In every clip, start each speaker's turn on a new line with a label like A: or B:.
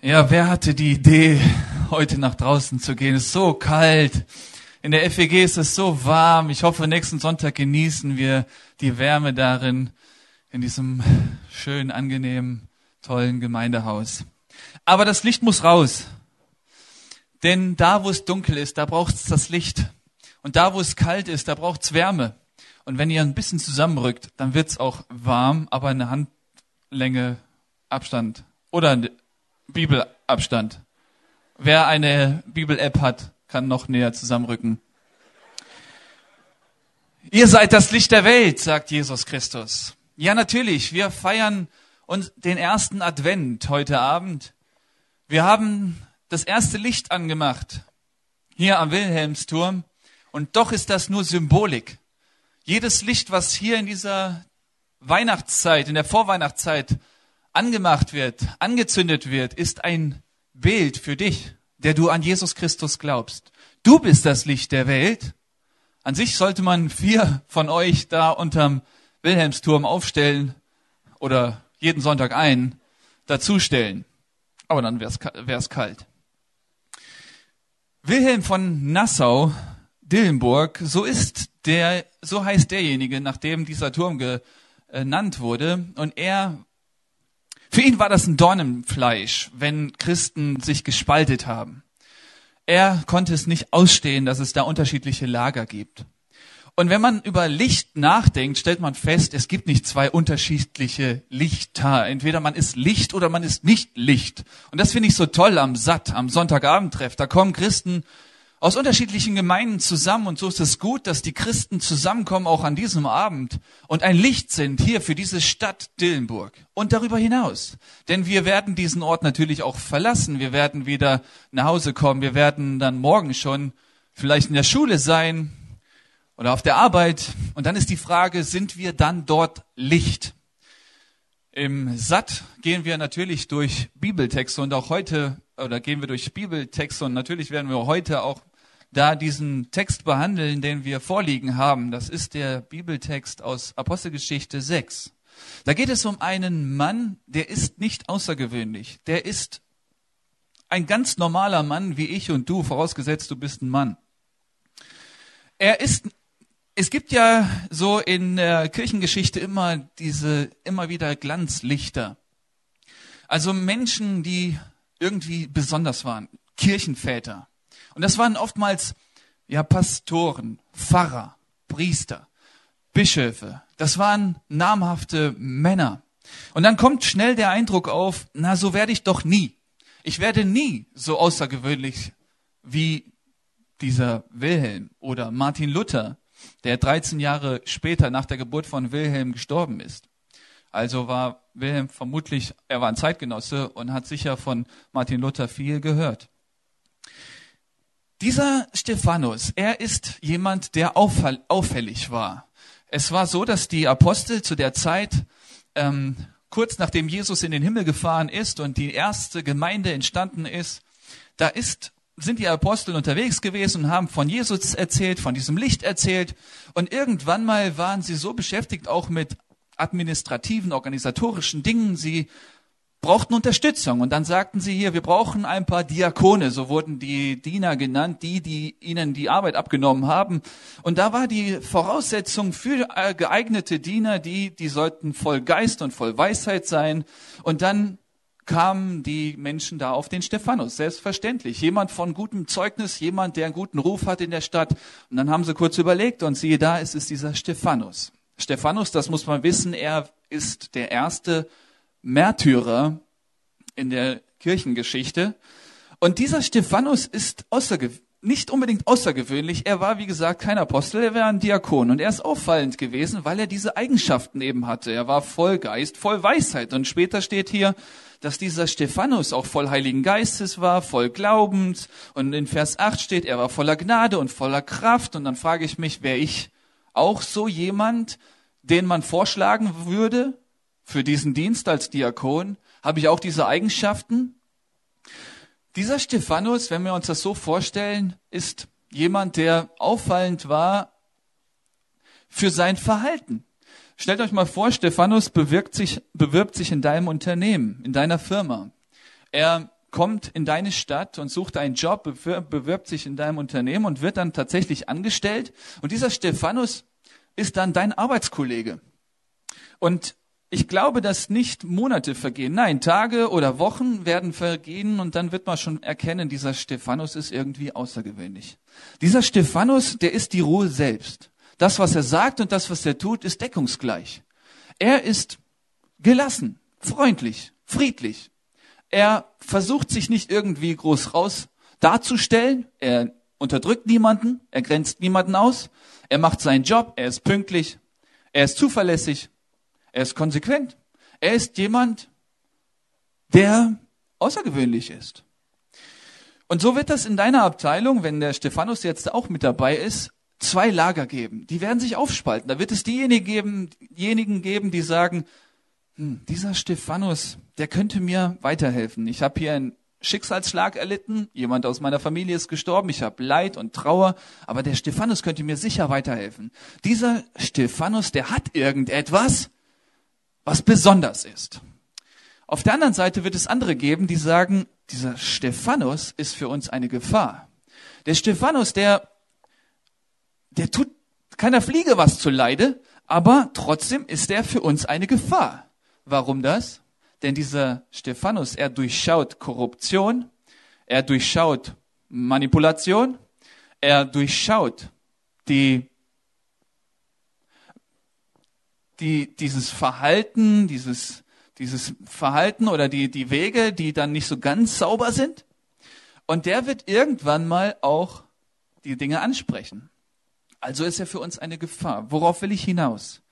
A: Ja, wer hatte die Idee, heute nach draußen zu gehen? Es ist so kalt. In der FEG ist es so warm. Ich hoffe, nächsten Sonntag genießen wir die Wärme darin, in diesem schönen, angenehmen, tollen Gemeindehaus. Aber das Licht muss raus. Denn da, wo es dunkel ist, da braucht es das Licht. Und da, wo es kalt ist, da braucht es Wärme. Und wenn ihr ein bisschen zusammenrückt, dann wird es auch warm, aber eine Handlänge Abstand. Oder Bibelabstand. Wer eine Bibel-App hat, kann noch näher zusammenrücken. Ihr seid das Licht der Welt, sagt Jesus Christus. Ja, natürlich, wir feiern uns den ersten Advent heute Abend. Wir haben das erste Licht angemacht, hier am Wilhelmsturm, und doch ist das nur Symbolik. Jedes Licht, was hier in dieser Weihnachtszeit, in der Vorweihnachtszeit angemacht wird, angezündet wird, ist ein Bild für dich, der du an Jesus Christus glaubst. Du bist das Licht der Welt. An sich sollte man vier von euch da unterm Wilhelmsturm aufstellen oder jeden Sonntag einen dazustellen. Aber dann wäre es kalt. Wilhelm von Nassau, Dillenburg, so ist der, so heißt derjenige, nach dem dieser Turm genannt wurde. Und er für ihn war das ein Dorn im Fleisch, wenn Christen sich gespaltet haben. Er konnte es nicht ausstehen, dass es da unterschiedliche Lager gibt. Und wenn man über Licht nachdenkt, stellt man fest, es gibt nicht zwei unterschiedliche Lichter. Entweder man ist Licht oder man ist nicht Licht. Und das finde ich so toll am Satt, am Sonntagabendtreff. Da kommen Christen aus unterschiedlichen Gemeinden zusammen und so ist es gut, dass die Christen zusammenkommen auch an diesem Abend und ein Licht sind hier für diese Stadt Dillenburg und darüber hinaus. Denn wir werden diesen Ort natürlich auch verlassen. Wir werden wieder nach Hause kommen. Wir werden dann morgen schon vielleicht in der Schule sein oder auf der Arbeit. Und dann ist die Frage, sind wir dann dort Licht? Im Satt gehen wir natürlich durch Bibeltexte und auch heute, oder gehen wir durch Bibeltexte und natürlich werden wir heute auch da diesen Text behandeln, den wir vorliegen haben. Das ist der Bibeltext aus Apostelgeschichte 6. Da geht es um einen Mann, der ist nicht außergewöhnlich. Der ist ein ganz normaler Mann wie ich und du, vorausgesetzt du bist ein Mann. Er ist, es gibt ja so in der Kirchengeschichte immer diese, immer wieder Glanzlichter. Also Menschen, die irgendwie besonders waren. Kirchenväter. Und das waren oftmals ja Pastoren, Pfarrer, Priester, Bischöfe. Das waren namhafte Männer. Und dann kommt schnell der Eindruck auf, na, so werde ich doch nie. Ich werde nie so außergewöhnlich wie dieser Wilhelm oder Martin Luther, der 13 Jahre später nach der Geburt von Wilhelm gestorben ist. Also war Wilhelm vermutlich, er war ein Zeitgenosse und hat sicher von Martin Luther viel gehört. Dieser Stephanus, er ist jemand, der auffällig war. Es war so, dass die Apostel zu der Zeit, ähm, kurz nachdem Jesus in den Himmel gefahren ist und die erste Gemeinde entstanden ist, da ist, sind die Apostel unterwegs gewesen und haben von Jesus erzählt, von diesem Licht erzählt. Und irgendwann mal waren sie so beschäftigt auch mit administrativen, organisatorischen Dingen. Sie brauchten Unterstützung. Und dann sagten sie hier, wir brauchen ein paar Diakone, so wurden die Diener genannt, die, die ihnen die Arbeit abgenommen haben. Und da war die Voraussetzung für äh, geeignete Diener, die, die sollten voll Geist und voll Weisheit sein. Und dann kamen die Menschen da auf den Stephanus, selbstverständlich. Jemand von gutem Zeugnis, jemand, der einen guten Ruf hat in der Stadt. Und dann haben sie kurz überlegt und siehe da, es ist dieser Stephanus. Stephanus, das muss man wissen, er ist der erste Märtyrer in der Kirchengeschichte. Und dieser Stephanus ist nicht unbedingt außergewöhnlich. Er war, wie gesagt, kein Apostel, er war ein Diakon. Und er ist auffallend gewesen, weil er diese Eigenschaften eben hatte. Er war voll Geist, voll Weisheit. Und später steht hier, dass dieser Stephanus auch voll Heiligen Geistes war, voll Glaubens. Und in Vers 8 steht, er war voller Gnade und voller Kraft. Und dann frage ich mich, wäre ich auch so jemand, den man vorschlagen würde? Für diesen Dienst als Diakon? Habe ich auch diese Eigenschaften? Dieser Stephanus, wenn wir uns das so vorstellen, ist jemand, der auffallend war für sein Verhalten. Stellt euch mal vor, Stephanus bewirbt sich, bewirbt sich in deinem Unternehmen, in deiner Firma. Er kommt in deine Stadt und sucht einen Job, bewirbt sich in deinem Unternehmen und wird dann tatsächlich angestellt. Und dieser Stephanus ist dann dein Arbeitskollege. Und ich glaube, dass nicht Monate vergehen. Nein, Tage oder Wochen werden vergehen und dann wird man schon erkennen, dieser Stephanus ist irgendwie außergewöhnlich. Dieser Stephanus, der ist die Ruhe selbst. Das, was er sagt und das, was er tut, ist deckungsgleich. Er ist gelassen, freundlich, friedlich. Er versucht sich nicht irgendwie groß raus darzustellen. Er unterdrückt niemanden, er grenzt niemanden aus. Er macht seinen Job, er ist pünktlich, er ist zuverlässig, er ist konsequent. Er ist jemand, der außergewöhnlich ist. Und so wird das in deiner Abteilung, wenn der Stephanus jetzt auch mit dabei ist, zwei Lager geben. Die werden sich aufspalten. Da wird es diejenigen geben, diejenigen geben die sagen, hm, dieser Stephanus, der könnte mir weiterhelfen. Ich habe hier einen Schicksalsschlag erlitten, jemand aus meiner Familie ist gestorben, ich habe Leid und Trauer, aber der Stephanus könnte mir sicher weiterhelfen. Dieser Stephanus, der hat irgendetwas, was besonders ist. Auf der anderen Seite wird es andere geben, die sagen, dieser Stephanus ist für uns eine Gefahr. Der Stephanus, der, der tut keiner Fliege was zu Leide, aber trotzdem ist er für uns eine Gefahr. Warum das? Denn dieser Stephanus, er durchschaut Korruption, er durchschaut Manipulation, er durchschaut die die, dieses Verhalten, dieses, dieses Verhalten oder die, die Wege, die dann nicht so ganz sauber sind. Und der wird irgendwann mal auch die Dinge ansprechen. Also ist er für uns eine Gefahr. Worauf will ich hinaus?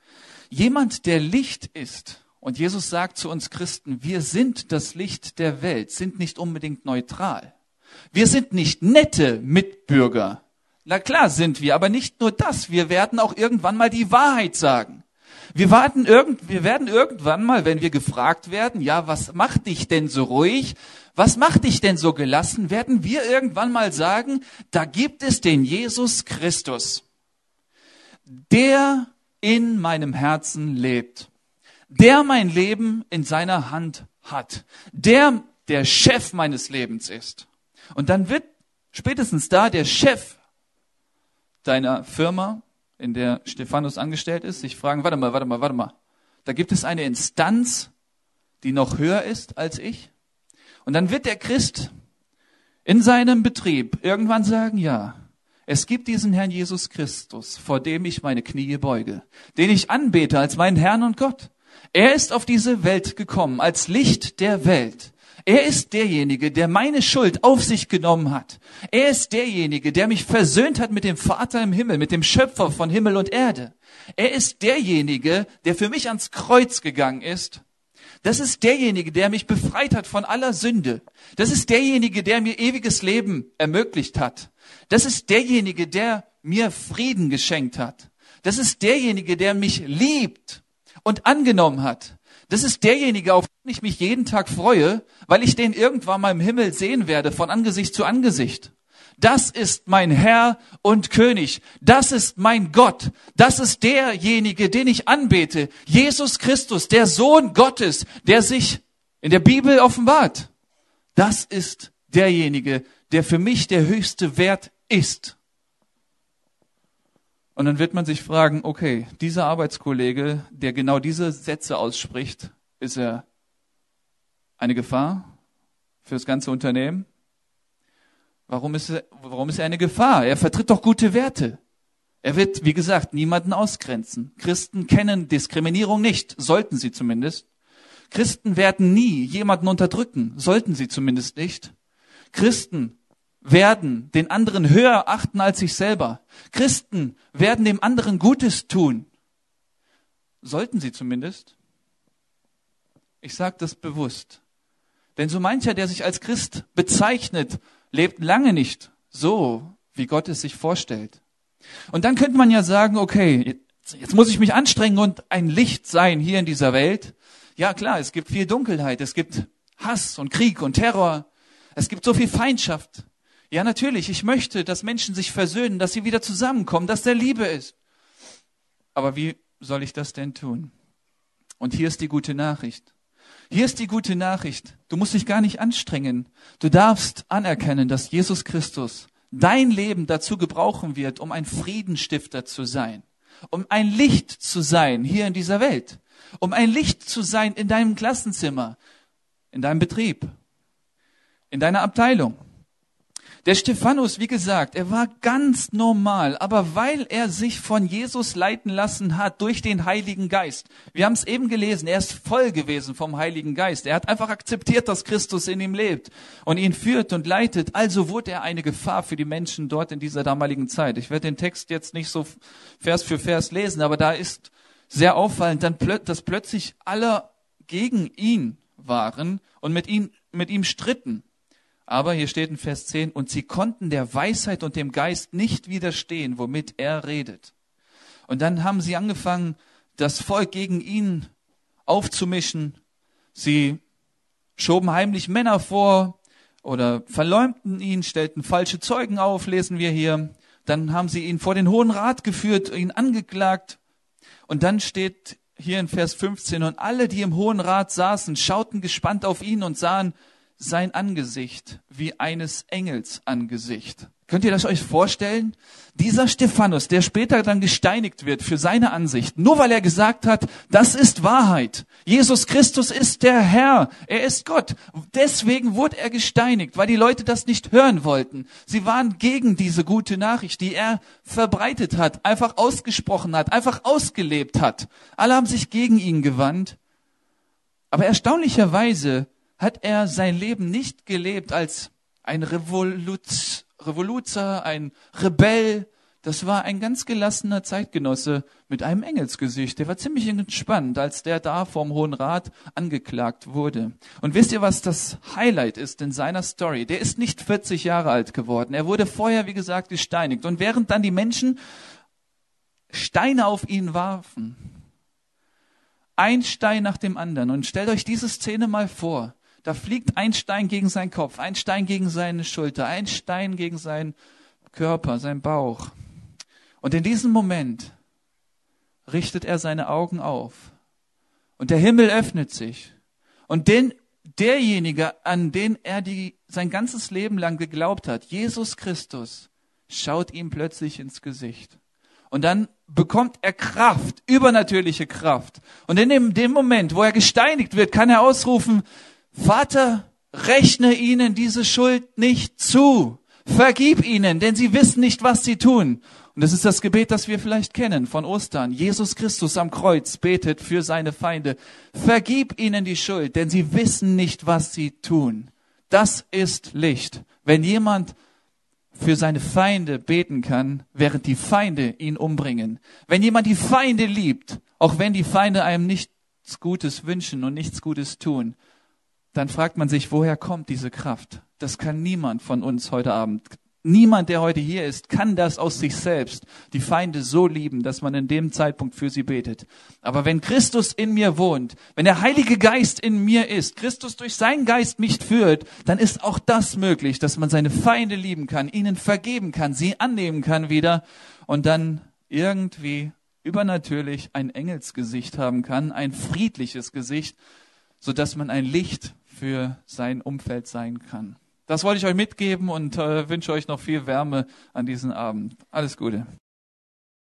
A: Jemand, der Licht ist, und Jesus sagt zu uns Christen, wir sind das Licht der Welt, sind nicht unbedingt neutral. Wir sind nicht nette Mitbürger. Na klar sind wir, aber nicht nur das, wir werden auch irgendwann mal die Wahrheit sagen. Wir, warten irgend, wir werden irgendwann mal, wenn wir gefragt werden, ja, was macht dich denn so ruhig? Was macht dich denn so gelassen? Werden wir irgendwann mal sagen, da gibt es den Jesus Christus, der in meinem Herzen lebt, der mein Leben in seiner Hand hat, der der Chef meines Lebens ist. Und dann wird spätestens da der Chef deiner Firma, in der Stephanus angestellt ist, sich fragen, warte mal, warte mal, warte mal. Da gibt es eine Instanz, die noch höher ist als ich. Und dann wird der Christ in seinem Betrieb irgendwann sagen, ja, es gibt diesen Herrn Jesus Christus, vor dem ich meine Knie beuge, den ich anbete als meinen Herrn und Gott. Er ist auf diese Welt gekommen als Licht der Welt. Er ist derjenige, der meine Schuld auf sich genommen hat. Er ist derjenige, der mich versöhnt hat mit dem Vater im Himmel, mit dem Schöpfer von Himmel und Erde. Er ist derjenige, der für mich ans Kreuz gegangen ist. Das ist derjenige, der mich befreit hat von aller Sünde. Das ist derjenige, der mir ewiges Leben ermöglicht hat. Das ist derjenige, der mir Frieden geschenkt hat. Das ist derjenige, der mich liebt und angenommen hat. Das ist derjenige, auf den ich mich jeden Tag freue, weil ich den irgendwann mal im Himmel sehen werde, von Angesicht zu Angesicht. Das ist mein Herr und König. Das ist mein Gott. Das ist derjenige, den ich anbete. Jesus Christus, der Sohn Gottes, der sich in der Bibel offenbart. Das ist derjenige, der für mich der höchste Wert ist. Und dann wird man sich fragen, okay, dieser Arbeitskollege, der genau diese Sätze ausspricht, ist er eine Gefahr für das ganze Unternehmen? Warum ist, er, warum ist er eine Gefahr? Er vertritt doch gute Werte. Er wird, wie gesagt, niemanden ausgrenzen. Christen kennen Diskriminierung nicht, sollten sie zumindest. Christen werden nie jemanden unterdrücken, sollten sie zumindest nicht. Christen werden den anderen höher achten als sich selber. Christen werden dem anderen Gutes tun. Sollten sie zumindest. Ich sage das bewusst. Denn so mancher, der sich als Christ bezeichnet, lebt lange nicht so, wie Gott es sich vorstellt. Und dann könnte man ja sagen, okay, jetzt, muss ich mich anstrengen und ein Licht sein hier in dieser Welt. Ja klar, es gibt viel Dunkelheit, es gibt Hass und Krieg und Terror, es gibt so viel Feindschaft. Ja, natürlich, ich möchte, dass Menschen sich versöhnen, dass sie wieder zusammenkommen, dass der Liebe ist. Aber wie soll ich das denn tun? Und hier ist die gute Nachricht. Hier ist die gute Nachricht. Du musst dich gar nicht anstrengen. Du darfst anerkennen, dass Jesus Christus dein Leben dazu gebrauchen wird, um ein Friedenstifter zu sein, um ein Licht zu sein hier in dieser Welt, um ein Licht zu sein in deinem Klassenzimmer, in deinem Betrieb, in deiner Abteilung. Der Stephanus, wie gesagt, er war ganz normal, aber weil er sich von Jesus leiten lassen hat durch den Heiligen Geist. Wir haben es eben gelesen, er ist voll gewesen vom Heiligen Geist. Er hat einfach akzeptiert, dass Christus in ihm lebt und ihn führt und leitet. Also wurde er eine Gefahr für die Menschen dort in dieser damaligen Zeit. Ich werde den Text jetzt nicht so Vers für Vers lesen, aber da ist sehr auffallend, dann dass plötzlich alle gegen ihn waren und mit ihm, mit ihm stritten. Aber hier steht in Vers 10, und sie konnten der Weisheit und dem Geist nicht widerstehen, womit er redet. Und dann haben sie angefangen, das Volk gegen ihn aufzumischen. Sie schoben heimlich Männer vor oder verleumden ihn, stellten falsche Zeugen auf, lesen wir hier. Dann haben sie ihn vor den Hohen Rat geführt, ihn angeklagt. Und dann steht hier in Vers 15, und alle, die im Hohen Rat saßen, schauten gespannt auf ihn und sahen, sein Angesicht wie eines Engels Angesicht. Könnt ihr das euch vorstellen? Dieser Stephanus, der später dann gesteinigt wird für seine Ansicht, nur weil er gesagt hat, das ist Wahrheit. Jesus Christus ist der Herr. Er ist Gott. Deswegen wurde er gesteinigt, weil die Leute das nicht hören wollten. Sie waren gegen diese gute Nachricht, die er verbreitet hat, einfach ausgesprochen hat, einfach ausgelebt hat. Alle haben sich gegen ihn gewandt. Aber erstaunlicherweise hat er sein Leben nicht gelebt als ein Revoluz, Revoluzer, ein Rebell. Das war ein ganz gelassener Zeitgenosse mit einem Engelsgesicht. Der war ziemlich entspannt, als der da vom Hohen Rat angeklagt wurde. Und wisst ihr, was das Highlight ist in seiner Story? Der ist nicht 40 Jahre alt geworden. Er wurde vorher, wie gesagt, gesteinigt. Und während dann die Menschen Steine auf ihn warfen, ein Stein nach dem anderen. Und stellt euch diese Szene mal vor. Da fliegt ein Stein gegen seinen Kopf, ein Stein gegen seine Schulter, ein Stein gegen seinen Körper, seinen Bauch. Und in diesem Moment richtet er seine Augen auf. Und der Himmel öffnet sich. Und den, derjenige, an den er die, sein ganzes Leben lang geglaubt hat, Jesus Christus, schaut ihm plötzlich ins Gesicht. Und dann bekommt er Kraft, übernatürliche Kraft. Und in dem, dem Moment, wo er gesteinigt wird, kann er ausrufen, Vater, rechne ihnen diese Schuld nicht zu. Vergib ihnen, denn sie wissen nicht, was sie tun. Und das ist das Gebet, das wir vielleicht kennen von Ostern. Jesus Christus am Kreuz betet für seine Feinde. Vergib ihnen die Schuld, denn sie wissen nicht, was sie tun. Das ist Licht. Wenn jemand für seine Feinde beten kann, während die Feinde ihn umbringen. Wenn jemand die Feinde liebt, auch wenn die Feinde einem nichts Gutes wünschen und nichts Gutes tun, dann fragt man sich, woher kommt diese Kraft? Das kann niemand von uns heute Abend. Niemand, der heute hier ist, kann das aus sich selbst, die Feinde so lieben, dass man in dem Zeitpunkt für sie betet. Aber wenn Christus in mir wohnt, wenn der Heilige Geist in mir ist, Christus durch seinen Geist mich führt, dann ist auch das möglich, dass man seine Feinde lieben kann, ihnen vergeben kann, sie annehmen kann wieder und dann irgendwie übernatürlich ein Engelsgesicht haben kann, ein friedliches Gesicht, so dass man ein Licht für sein Umfeld sein kann. Das wollte ich euch mitgeben und äh, wünsche euch noch viel Wärme an diesem Abend. Alles Gute.